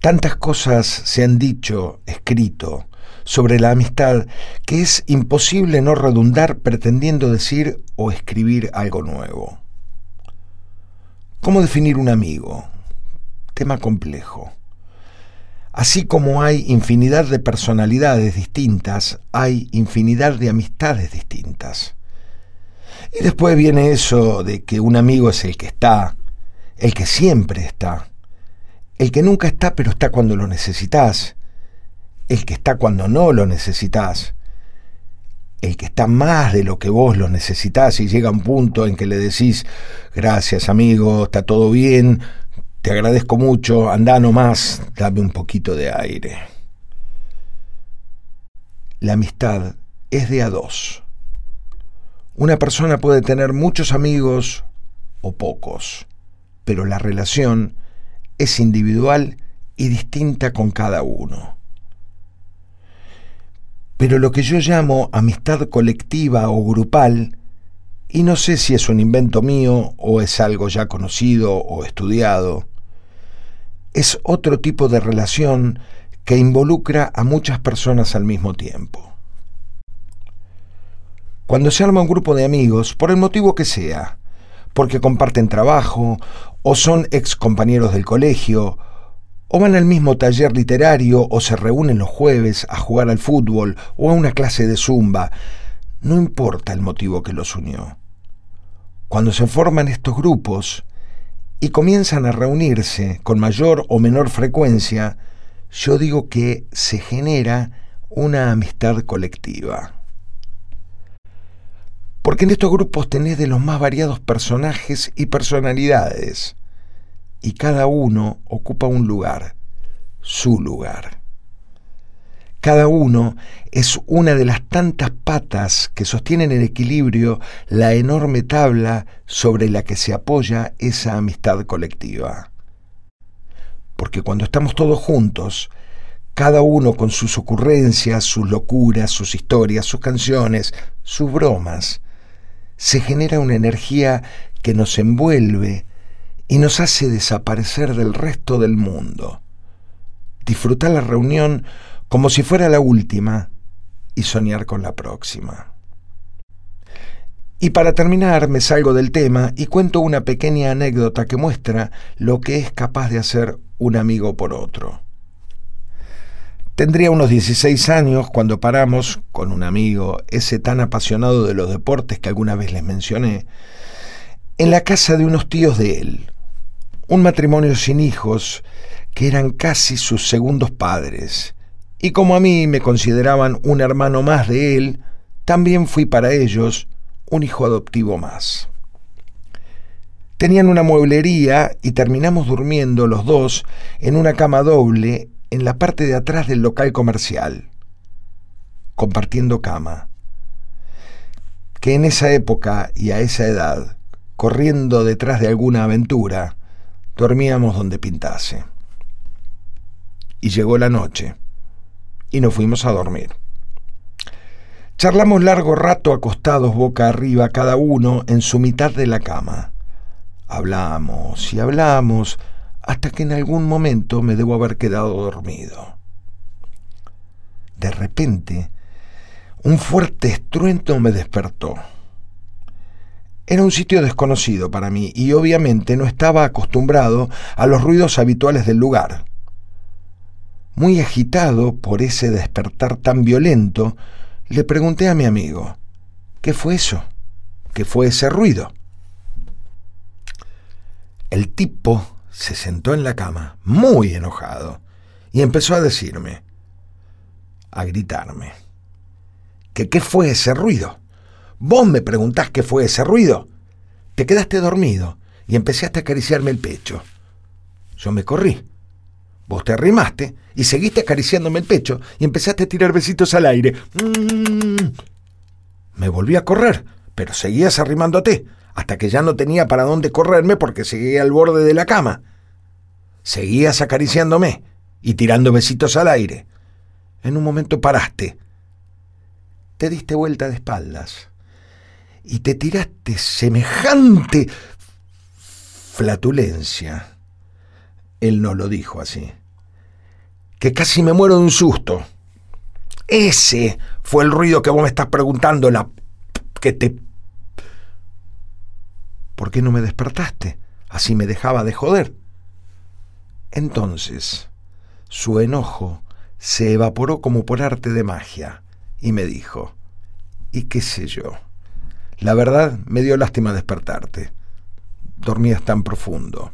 Tantas cosas se han dicho, escrito, sobre la amistad que es imposible no redundar pretendiendo decir o escribir algo nuevo. ¿Cómo definir un amigo? Tema complejo. Así como hay infinidad de personalidades distintas, hay infinidad de amistades distintas. Y después viene eso de que un amigo es el que está, el que siempre está, el que nunca está pero está cuando lo necesitas, el que está cuando no lo necesitas, el que está más de lo que vos lo necesitas y llega un punto en que le decís, gracias amigo, está todo bien, te agradezco mucho, anda nomás, dame un poquito de aire. La amistad es de a dos. Una persona puede tener muchos amigos o pocos, pero la relación es individual y distinta con cada uno. Pero lo que yo llamo amistad colectiva o grupal, y no sé si es un invento mío o es algo ya conocido o estudiado, es otro tipo de relación que involucra a muchas personas al mismo tiempo. Cuando se arma un grupo de amigos, por el motivo que sea, porque comparten trabajo, o son ex compañeros del colegio, o van al mismo taller literario, o se reúnen los jueves a jugar al fútbol o a una clase de zumba, no importa el motivo que los unió. Cuando se forman estos grupos, y comienzan a reunirse con mayor o menor frecuencia, yo digo que se genera una amistad colectiva. Porque en estos grupos tenés de los más variados personajes y personalidades, y cada uno ocupa un lugar, su lugar. Cada uno es una de las tantas patas que sostienen en equilibrio la enorme tabla sobre la que se apoya esa amistad colectiva. Porque cuando estamos todos juntos, cada uno con sus ocurrencias, sus locuras, sus historias, sus canciones, sus bromas, se genera una energía que nos envuelve y nos hace desaparecer del resto del mundo. Disfrutar la reunión como si fuera la última, y soñar con la próxima. Y para terminar me salgo del tema y cuento una pequeña anécdota que muestra lo que es capaz de hacer un amigo por otro. Tendría unos 16 años cuando paramos con un amigo, ese tan apasionado de los deportes que alguna vez les mencioné, en la casa de unos tíos de él. Un matrimonio sin hijos que eran casi sus segundos padres y como a mí me consideraban un hermano más de él, también fui para ellos un hijo adoptivo más. Tenían una mueblería y terminamos durmiendo los dos en una cama doble en la parte de atrás del local comercial, compartiendo cama. Que en esa época y a esa edad, corriendo detrás de alguna aventura, dormíamos donde pintase. Y llegó la noche y nos fuimos a dormir. Charlamos largo rato acostados boca arriba cada uno en su mitad de la cama. Hablamos y hablamos hasta que en algún momento me debo haber quedado dormido. De repente, un fuerte estruendo me despertó. Era un sitio desconocido para mí y obviamente no estaba acostumbrado a los ruidos habituales del lugar. Muy agitado por ese despertar tan violento, le pregunté a mi amigo, ¿qué fue eso? ¿Qué fue ese ruido? El tipo se sentó en la cama, muy enojado, y empezó a decirme, a gritarme, que qué fue ese ruido. Vos me preguntás qué fue ese ruido. Te quedaste dormido y empezaste a acariciarme el pecho. Yo me corrí Vos te arrimaste y seguiste acariciándome el pecho y empezaste a tirar besitos al aire. Mm. Me volví a correr, pero seguías arrimándote, hasta que ya no tenía para dónde correrme porque seguía al borde de la cama. Seguías acariciándome y tirando besitos al aire. En un momento paraste. Te diste vuelta de espaldas y te tiraste semejante flatulencia él no lo dijo así. que casi me muero de un susto. Ese fue el ruido que vos me estás preguntando, la que te... ¿Por qué no me despertaste? Así me dejaba de joder. Entonces, su enojo se evaporó como por arte de magia y me dijo, ¿y qué sé yo? La verdad me dio lástima despertarte. Dormías tan profundo.